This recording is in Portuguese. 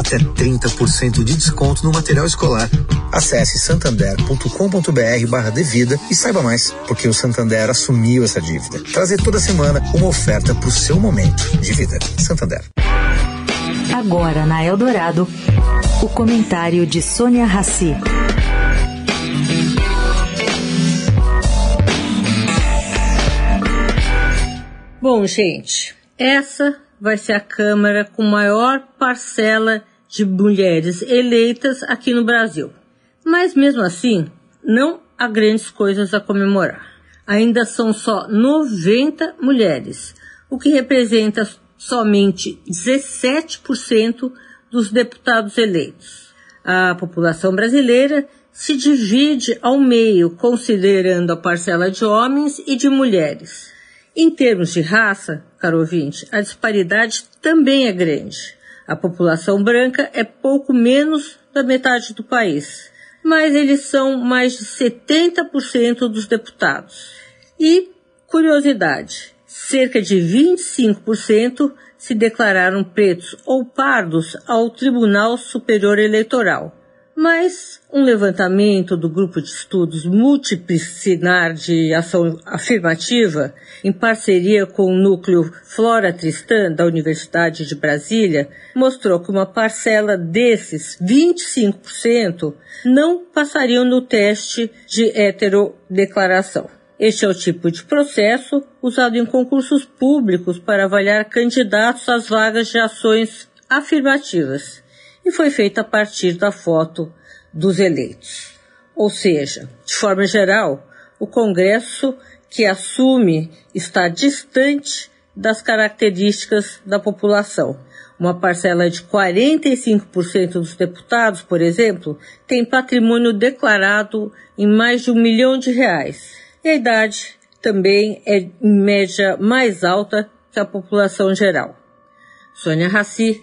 Até 30% de desconto no material escolar. Acesse santander.com.br barra devida e saiba mais, porque o Santander assumiu essa dívida. Trazer toda semana uma oferta para o seu momento de vida. Santander. Agora na Eldorado, o comentário de Sônia Rassi. Bom, gente, essa vai ser a Câmara com maior parcela de mulheres eleitas aqui no Brasil. Mas mesmo assim, não há grandes coisas a comemorar ainda são só 90 mulheres, o que representa somente 17% dos deputados eleitos. A população brasileira se divide ao meio, considerando a parcela de homens e de mulheres. Em termos de raça, caro ouvinte, a disparidade também é grande. A população branca é pouco menos da metade do país, mas eles são mais de 70% dos deputados. E, curiosidade, cerca de 25% se declararam pretos ou pardos ao Tribunal Superior Eleitoral. Mas um levantamento do Grupo de Estudos Multidisciplinar de Ação Afirmativa, em parceria com o núcleo Flora Tristan da Universidade de Brasília, mostrou que uma parcela desses 25% não passariam no teste de heterodeclaração. Este é o tipo de processo usado em concursos públicos para avaliar candidatos às vagas de ações afirmativas e foi feito a partir da foto dos eleitos. Ou seja, de forma geral, o Congresso que assume está distante das características da população. Uma parcela de 45% dos deputados, por exemplo, tem patrimônio declarado em mais de um milhão de reais e a idade também é, em média, mais alta que a população geral. Sônia Raci,